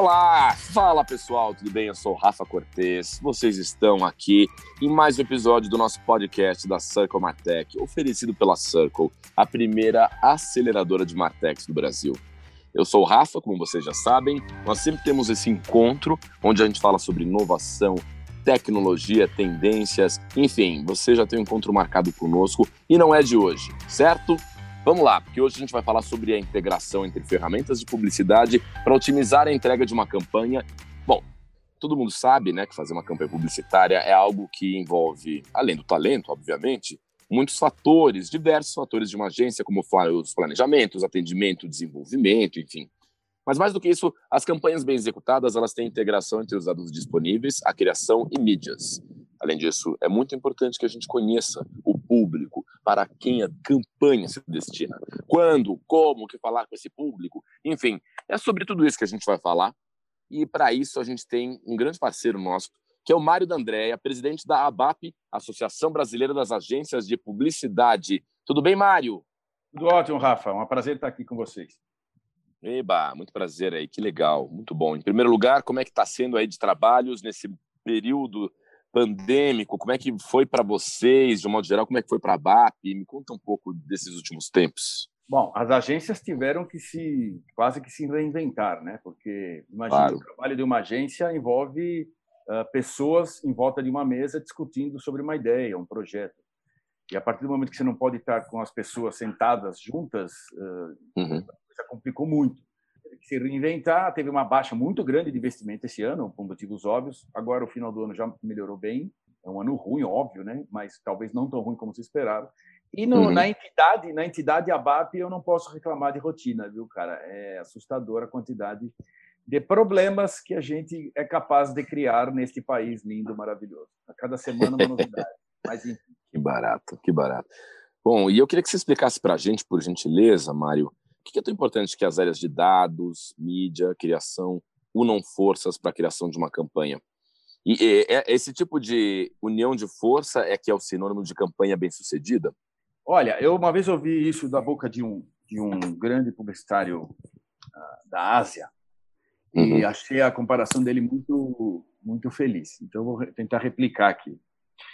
Olá, fala pessoal, tudo bem? Eu sou Rafa Cortez. Vocês estão aqui em mais um episódio do nosso podcast da Circle Martech, oferecido pela Circle, a primeira aceleradora de Martechs do Brasil. Eu sou o Rafa, como vocês já sabem. Nós sempre temos esse encontro onde a gente fala sobre inovação, tecnologia, tendências, enfim, você já tem um encontro marcado conosco e não é de hoje, certo? Vamos lá, porque hoje a gente vai falar sobre a integração entre ferramentas de publicidade para otimizar a entrega de uma campanha. Bom, todo mundo sabe, né, que fazer uma campanha publicitária é algo que envolve, além do talento, obviamente, muitos fatores, diversos fatores de uma agência, como os planejamentos, atendimento, desenvolvimento, enfim. Mas mais do que isso, as campanhas bem executadas, elas têm integração entre os dados disponíveis, a criação e mídias. Além disso, é muito importante que a gente conheça o público, para quem a campanha se destina. Quando, como, o que falar com esse público, enfim, é sobre tudo isso que a gente vai falar. E para isso a gente tem um grande parceiro nosso, que é o Mário D'Andrea, presidente da ABAP, Associação Brasileira das Agências de Publicidade. Tudo bem, Mário? Tudo ótimo, Rafa. É um prazer estar aqui com vocês. Eba, muito prazer aí, que legal, muito bom. Em primeiro lugar, como é que está sendo aí de trabalhos nesse período pandêmico, como é que foi para vocês, de um modo geral, como é que foi para a BAP? Me conta um pouco desses últimos tempos. Bom, as agências tiveram que se quase que se reinventar, né? Porque imagina, claro. o trabalho de uma agência envolve uh, pessoas em volta de uma mesa discutindo sobre uma ideia, um projeto. E a partir do momento que você não pode estar com as pessoas sentadas juntas, uh, uhum. complicou muito se reinventar. Teve uma baixa muito grande de investimento esse ano, por motivos óbvios. Agora, o final do ano já melhorou bem. É um ano ruim, óbvio, né? mas talvez não tão ruim como se esperava. E no, uhum. na entidade, na entidade ABAP, eu não posso reclamar de rotina, viu, cara? É assustadora a quantidade de problemas que a gente é capaz de criar neste país lindo, maravilhoso. A cada semana uma novidade. Mas enfim. Que barato, que barato. Bom, e eu queria que você explicasse para a gente, por gentileza, Mário, por que é tão importante que as áreas de dados, mídia, criação unam forças para a criação de uma campanha? E, e, e esse tipo de união de força é que é o sinônimo de campanha bem-sucedida? Olha, eu uma vez ouvi isso da boca de um, de um grande publicitário uh, da Ásia e uhum. achei a comparação dele muito, muito feliz. Então, vou tentar replicar aqui.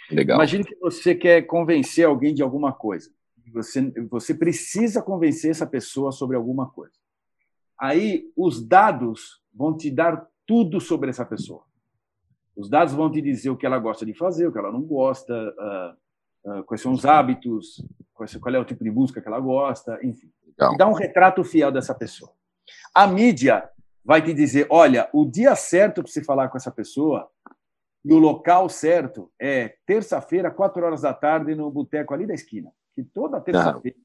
Legal. Imagine que você quer convencer alguém de alguma coisa você, você precisa convencer essa pessoa sobre alguma coisa. Aí os dados vão te dar tudo sobre essa pessoa. Os dados vão te dizer o que ela gosta de fazer, o que ela não gosta, uh, uh, quais são os hábitos, qual é o tipo de música que ela gosta, enfim. Dá um retrato fiel dessa pessoa. A mídia vai te dizer, olha, o dia certo para você falar com essa pessoa e o local certo é terça-feira, quatro horas da tarde, no boteco ali da esquina que toda terça-feira,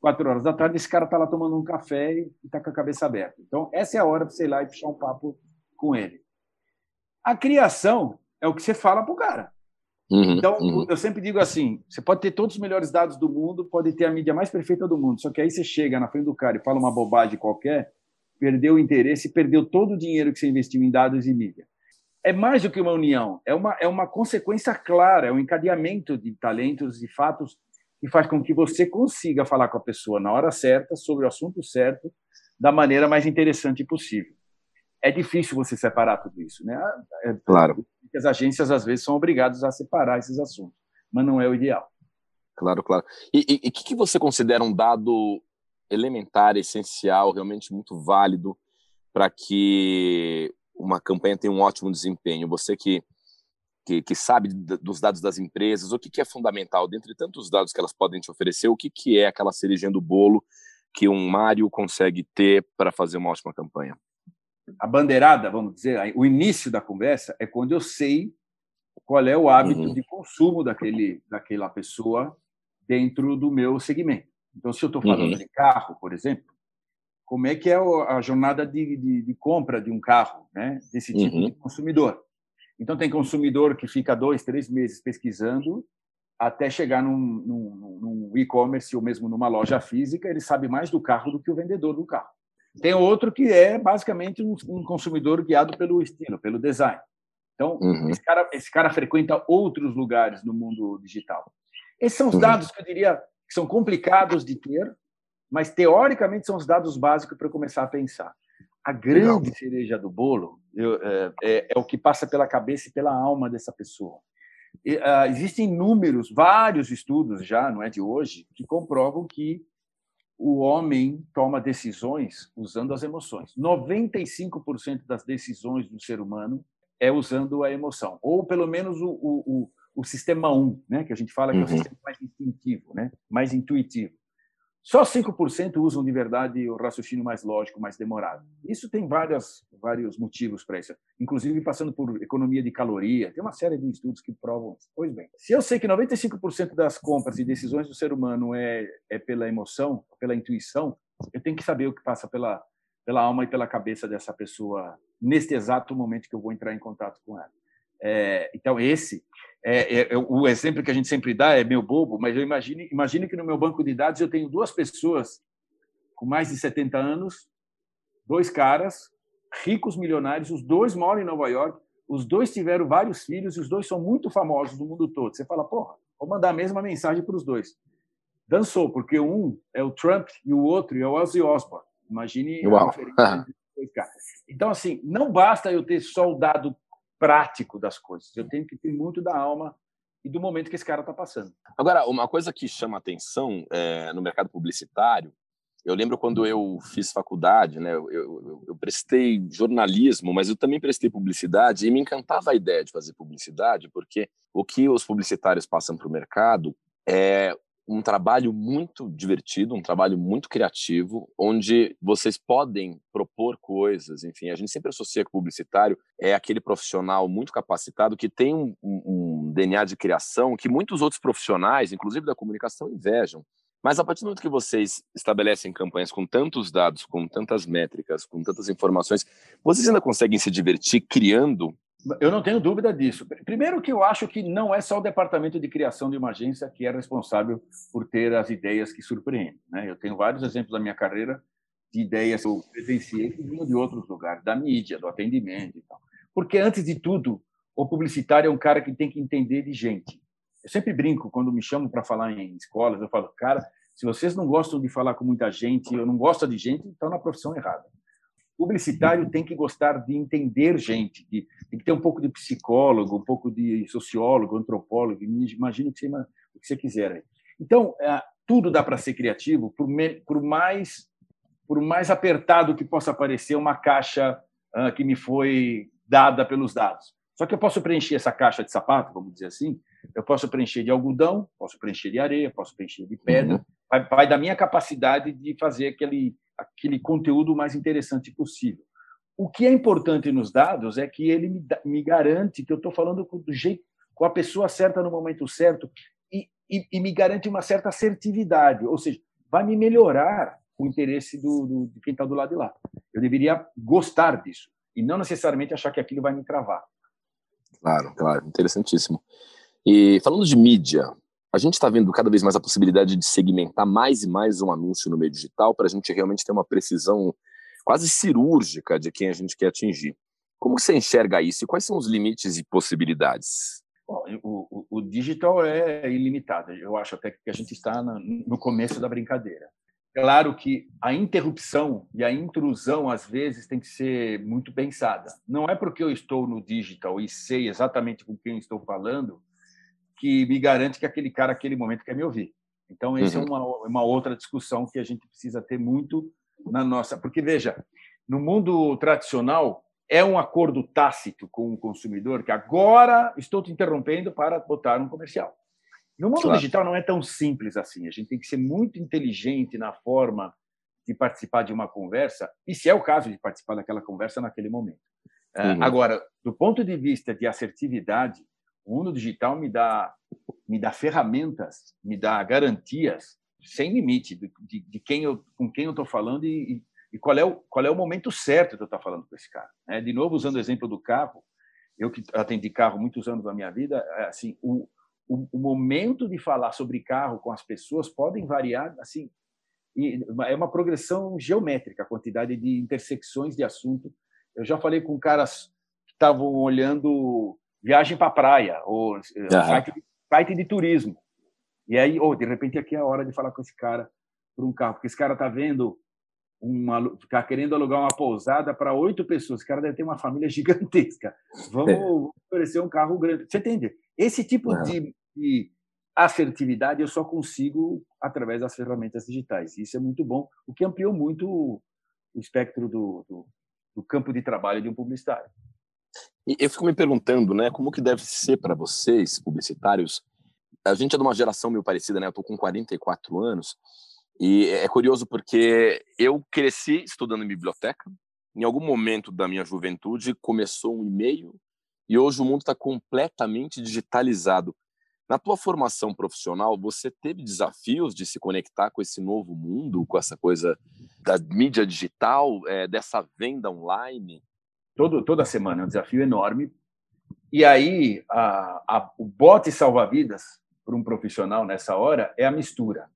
quatro horas da tarde, esse cara está lá tomando um café e está com a cabeça aberta. Então, essa é a hora para você ir lá e puxar um papo com ele. A criação é o que você fala para o cara. Uhum, então, uhum. eu sempre digo assim: você pode ter todos os melhores dados do mundo, pode ter a mídia mais perfeita do mundo, só que aí você chega na frente do cara e fala uma bobagem qualquer, perdeu o interesse, perdeu todo o dinheiro que você investiu em dados e mídia. É mais do que uma união, é uma, é uma consequência clara, é um encadeamento de talentos e fatos e faz com que você consiga falar com a pessoa na hora certa, sobre o assunto certo, da maneira mais interessante possível. É difícil você separar tudo isso, né? É, claro. As agências às vezes são obrigadas a separar esses assuntos, mas não é o ideal. Claro, claro. E o que, que você considera um dado elementar, essencial, realmente muito válido para que uma campanha tenha um ótimo desempenho? Você que que, que sabe dos dados das empresas, o que, que é fundamental, dentre tantos dados que elas podem te oferecer, o que, que é aquela cerejinha do bolo que um Mário consegue ter para fazer uma ótima campanha? A bandeirada, vamos dizer, o início da conversa é quando eu sei qual é o hábito uhum. de consumo daquele, daquela pessoa dentro do meu segmento. Então, se eu estou falando uhum. de carro, por exemplo, como é que é a jornada de, de, de compra de um carro, né? desse tipo uhum. de consumidor? Então, tem consumidor que fica dois, três meses pesquisando até chegar num, num, num e-commerce ou mesmo numa loja física, ele sabe mais do carro do que o vendedor do carro. Tem outro que é basicamente um, um consumidor guiado pelo estilo, pelo design. Então, uhum. esse, cara, esse cara frequenta outros lugares no mundo digital. Esses são os uhum. dados que eu diria que são complicados de ter, mas teoricamente são os dados básicos para começar a pensar. a grande Legal. cereja do bolo eu, é, é, é, o que passa pela cabeça e pela alma dessa pessoa. E, uh, existem números, vários estudos já, não é de hoje, que comprovam que o homem toma decisões usando as emoções. 95% das decisões do ser humano é usando a emoção, ou pelo menos o, o, o, o sistema 1, né, que a gente fala que uhum. é o uhum. sistema mais instintivo, né, mais intuitivo. Só 5% usam de verdade o raciocínio mais lógico, mais demorado. Isso tem várias, vários motivos para isso, inclusive passando por economia de caloria. Tem uma série de estudos que provam. Pois bem, se eu sei que 95% das compras e decisões do ser humano é, é pela emoção, pela intuição, eu tenho que saber o que passa pela, pela alma e pela cabeça dessa pessoa neste exato momento que eu vou entrar em contato com ela. É, então, esse é, é, é, o exemplo que a gente sempre dá é meu bobo, mas eu imagine, imagine que no meu banco de dados eu tenho duas pessoas com mais de 70 anos, dois caras ricos, milionários, os dois moram em Nova York, os dois tiveram vários filhos e os dois são muito famosos no mundo todo. Você fala, porra, vou mandar a mesma mensagem para os dois. Dançou, porque um é o Trump e o outro é o Ozzy Osbourne. Imagine Uau. a diferença. Então, assim, não basta eu ter só o dado prático das coisas. Eu tenho que ter muito da alma e do momento que esse cara está passando. Agora, uma coisa que chama atenção é, no mercado publicitário, eu lembro quando eu fiz faculdade, né, eu, eu, eu, prestei jornalismo, mas eu também prestei publicidade e me encantava a ideia de fazer publicidade, porque o que os publicitários passam para o mercado é um trabalho muito divertido, um trabalho muito criativo, onde vocês podem propor coisas. Enfim, a gente sempre associa que o publicitário é aquele profissional muito capacitado que tem um, um, DNA de criação que muitos outros profissionais, inclusive da comunicação, invejam. Mas a partir do momento que vocês estabelecem campanhas com tantos dados, com tantas métricas, com tantas informações, vocês ainda conseguem se divertir criando eu não tenho dúvida disso. Primeiro que eu acho que não é só o departamento de criação de uma agência que é responsável por ter as ideias que surpreendem. Né? Eu tenho vários exemplos da minha carreira de ideias que eu presenciei que vinham de outros lugares, da mídia, do atendimento e tal. Porque, antes de tudo, o publicitário é um cara que tem que entender de gente. Eu sempre brinco, quando me chamam para falar em escolas, eu falo, cara, se vocês não gostam de falar com muita gente, ou não gostam de gente, estão na profissão errada publicitário tem que gostar de entender gente, de, tem que ter um pouco de psicólogo, um pouco de sociólogo, antropólogo, imagine o que você, o que você quiser. Então, é, tudo dá para ser criativo, por, por, mais por mais apertado que possa parecer uma caixa uh, que me foi dada pelos dados. Só que eu posso preencher essa caixa de sapato, vamos dizer assim, eu posso preencher de algodão, posso preencher de areia, posso preencher de pedra, uhum. vai, vai da minha capacidade de fazer aquele aquele conteúdo mais interessante possível. O que é importante nos dados é que ele me, me garante que eu estou falando do jeito, com a pessoa certa no momento certo e, e, e, me garante uma certa assertividade, ou seja, vai me melhorar o interesse do, do de quem está do lado de lá. Eu deveria gostar disso e não necessariamente achar que aquilo vai me travar. Claro, claro, interessantíssimo. E falando de mídia, a gente está vendo cada vez mais a possibilidade de segmentar mais e mais um anúncio no meio digital para a gente realmente ter uma precisão quase cirúrgica de quem a gente quer atingir. Como você enxerga isso e quais são os limites e possibilidades? Bom, o, o, o, digital é ilimitado. Eu acho até que a gente está no começo da brincadeira. Claro que a interrupção e a intrusão, às vezes, tem que ser muito pensada. Não é porque eu estou no digital e sei exatamente com quem estou falando que me garante que aquele cara, naquele momento, quer me ouvir. Então, essa é uhum. é uma, uma outra discussão que a gente precisa ter muito na nossa. Porque, veja, no mundo tradicional, é um acordo tácito com o consumidor que agora estou te interrompendo para botar um comercial. No mundo claro. digital não é tão simples assim. A gente tem que ser muito inteligente na forma de participar de uma conversa, e se é o caso de participar daquela conversa naquele momento. Uhum. Agora, do ponto de vista de assertividade, o mundo digital me dá me dá ferramentas, me dá garantias sem limite de, de, de quem eu, com quem eu estou falando e, e, qual, é o, qual é o momento certo de eu estar falando com esse cara. Né? De novo, usando o exemplo do carro, eu que atendi carro muitos anos da minha vida, é assim, o, o, o momento de falar sobre carro com as pessoas podem variar assim e é uma progressão geométrica a quantidade de intersecções de assunto. Eu já falei com caras que estavam olhando viagem para praia, ou uhum. site, de, site de turismo. E aí, oh, de repente, aqui é a hora de falar com esse cara por um carro, porque esse cara está vendo uma, ficar querendo alugar uma pousada para oito pessoas. O cara deve ter uma família gigantesca. Vamos é. oferecer um carro grande. Você entende? Esse tipo é. de, de, assertividade eu só consigo através das ferramentas digitais. Isso é muito bom, o que ampliou muito o espectro do, do, do campo de trabalho de um publicitário. E eu fico me perguntando, né, como que deve ser para vocês, publicitários? A gente é de uma geração meio parecida, né? Eu tô com 44 anos e é curioso porque eu cresci estudando em biblioteca. Em algum momento da minha juventude começou um e-mail e hoje o mundo está completamente digitalizado. Na tua formação profissional, você teve desafios de se conectar com esse novo mundo, com essa coisa da mídia digital, é, dessa venda online? Todo, toda semana é um desafio enorme. E aí, a, a, o bote salva-vidas para um profissional nessa hora é a mistura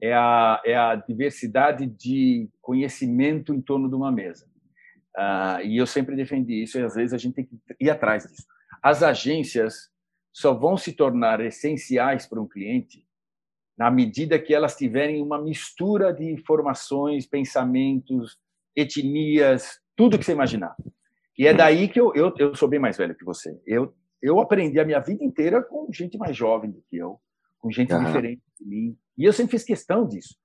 é a, é a diversidade de conhecimento em torno de uma mesa. Uh, e eu sempre defendi isso, e às vezes a gente tem que ir atrás disso. As agências só vão se tornar essenciais para um cliente na medida que elas tiverem uma mistura de informações, pensamentos, etnias, tudo que você imaginar. E é daí que eu, eu, eu sou bem mais velho que você. Eu, eu aprendi a minha vida inteira com gente mais jovem do que eu, com gente uhum. diferente de mim, e eu sempre fiz questão disso.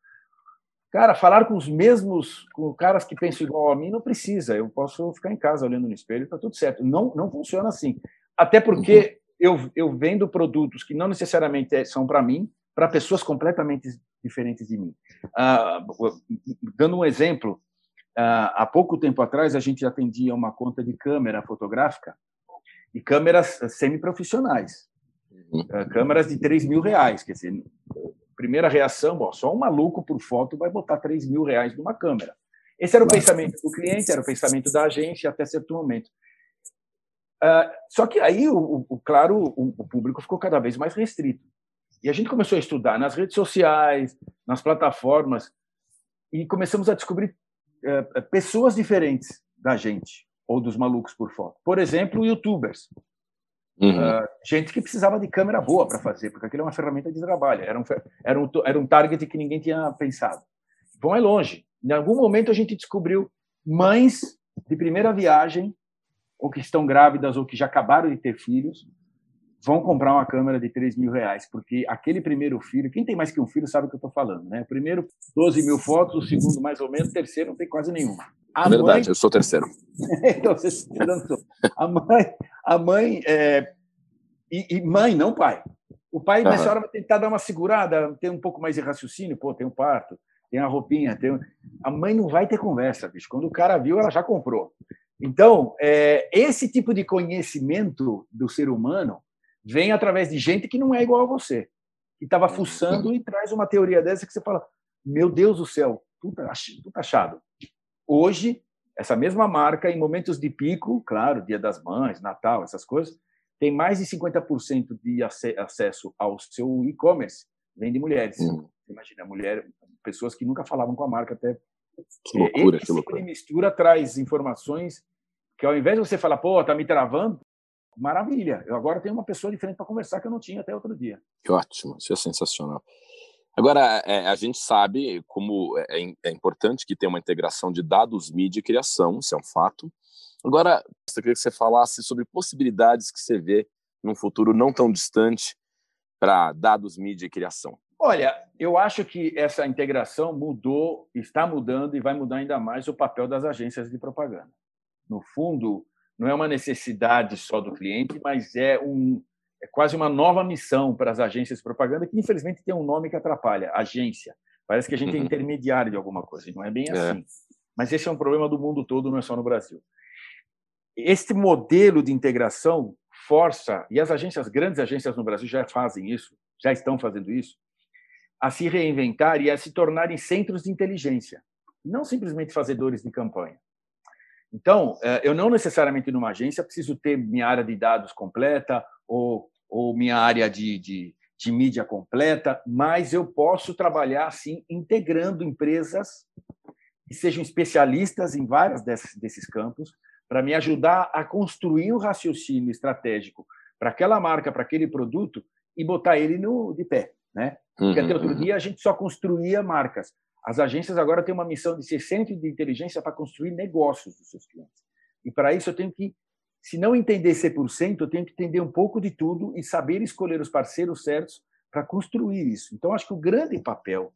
Cara, falar com os mesmos, com caras que pensam igual a mim, não precisa. Eu posso ficar em casa olhando no espelho, está tudo certo. Não, não funciona assim. Até porque uhum. eu, eu vendo produtos que não necessariamente é, são para mim, para pessoas completamente diferentes de mim. Ah, dando um exemplo, ah, há pouco tempo atrás a gente atendia uma conta de câmera fotográfica e câmeras semiprofissionais. Uhum. Ah, câmeras de 3 mil reais, quer dizer, primeira reação, ó, só um maluco por foto vai botar 3 mil reais numa câmera. Esse era o pensamento do cliente, era o pensamento da agência até certo momento. Uh, só que aí, o, o claro, o, o, público ficou cada vez mais restrito. E a gente começou a estudar nas redes sociais, nas plataformas, e começamos a descobrir uh, pessoas diferentes da gente, ou dos malucos por foto. Por exemplo, youtubers. Uhum. Uh, gente que precisava de câmera boa para fazer, porque aquilo é uma ferramenta de trabalho, era um, era, um, era um target que ninguém tinha pensado. Vão mais longe. Em algum momento a gente descobriu mães de primeira viagem, ou que estão grávidas, ou que já acabaram de ter filhos, vão comprar uma câmera de 3 mil reais, porque aquele primeiro filho, quem tem mais que um filho sabe o que eu estou falando, né? O primeiro, 12 mil fotos, o segundo, mais ou menos, o terceiro não tem quase nenhuma. A Verdade, mãe... eu sou terceiro. então, você não A mãe, a mãe é... e, e, mãe, não pai. O pai, nessa hora, vai tentar dar uma segurada, ter um pouco mais de raciocínio, pô, tem um parto, tem a roupinha, tem... a mãe não vai ter conversa, bicho. Quando o cara viu, ela já comprou. Então, é, esse tipo de conhecimento do ser humano vem através de gente que não é igual a você, que estava uhum. fuçando e traz uma teoria dessa que você fala: meu Deus do céu, tudo tá achado. Hoje, essa mesma marca, em momentos de pico, claro, Dia das Mães, Natal, essas coisas, tem mais de 50% de acesso ao seu e-commerce vem de mulheres. Hum. Imagina, mulher, pessoas que nunca falavam com a marca até. Que loucura, Esse que loucura. Tipo mistura traz informações que, ao invés de você falar, pô, tá me travando, maravilha. Eu agora tenho uma pessoa diferente para conversar que eu não tinha até outro dia. Que ótimo, isso é sensacional. Agora, é, a gente sabe como é, é, é, importante que tenha uma integração de dados, mídia e criação, isso é um fato. Agora, eu queria que você falasse sobre possibilidades que você vê num futuro não tão distante para dados, mídia e criação. Olha, eu acho que essa integração mudou, está mudando e vai mudar ainda mais o papel das agências de propaganda. No fundo, não é uma necessidade só do cliente, mas é, um, é quase uma nova missão para as agências de propaganda, que infelizmente tem um nome que atrapalha agência. Parece que a gente é uhum. intermediário de alguma coisa, não é bem é. assim. Mas esse é um problema do mundo todo, não é só no Brasil. Este modelo de integração força, e as agências, grandes agências no Brasil já fazem isso, já estão fazendo isso, a se reinventar e a se tornarem centros de inteligência, não simplesmente fazedores de campanha. Então, é, eu não necessariamente numa agência preciso ter minha área de dados completa ou, ou minha área de, de, de mídia completa, mas eu posso trabalhar assim, integrando empresas que sejam especialistas em vários desses, desses campos, para me ajudar a construir um raciocínio estratégico para aquela marca, para aquele produto e botar ele no, de pé. Né? Porque até outro uhum. dia a gente só construía marcas. As agências agora têm uma missão de ser centro de inteligência para construir negócios dos seus clientes. E para isso eu tenho que, se não entender 100%, eu tenho que entender um pouco de tudo e saber escolher os parceiros certos para construir isso. Então, acho que o grande papel,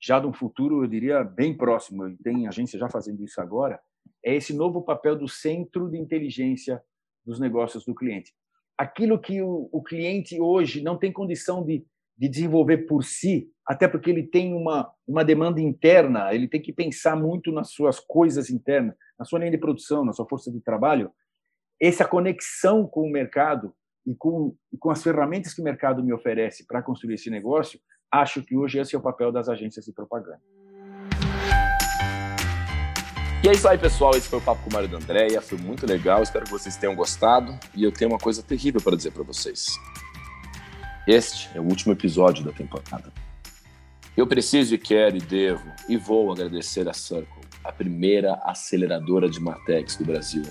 já de um futuro, eu diria, bem próximo, tem agência já fazendo isso agora, é esse novo papel do centro de inteligência dos negócios do cliente. Aquilo que o, o cliente hoje não tem condição de, de desenvolver por si, até porque ele tem uma, uma demanda interna, ele tem que pensar muito nas suas coisas internas, na sua linha de produção, na sua força de trabalho. Essa conexão com o mercado e com, e com as ferramentas que o mercado me oferece para construir esse negócio, acho que hoje esse é o papel das agências de propaganda. E é isso aí, pessoal. Esse foi o Papo com o Mário da Andréia. Foi muito legal. Espero que vocês tenham gostado. E eu tenho uma coisa terrível para dizer para vocês. Este é o último episódio da temporada. Eu preciso e quero e devo e vou agradecer a Circle, a primeira aceleradora de Martex do Brasil.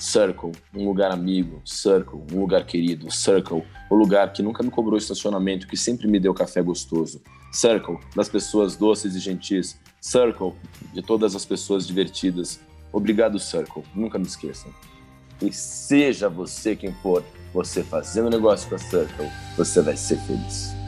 Circle, um lugar amigo, Circle, um lugar querido, Circle, o lugar que nunca me cobrou estacionamento, que sempre me deu café gostoso. Circle, das pessoas doces e gentis, Circle, de todas as pessoas divertidas. Obrigado, Circle. Nunca me esqueçam. E seja você quem for, você fazendo negócio com a Circle, você vai ser feliz.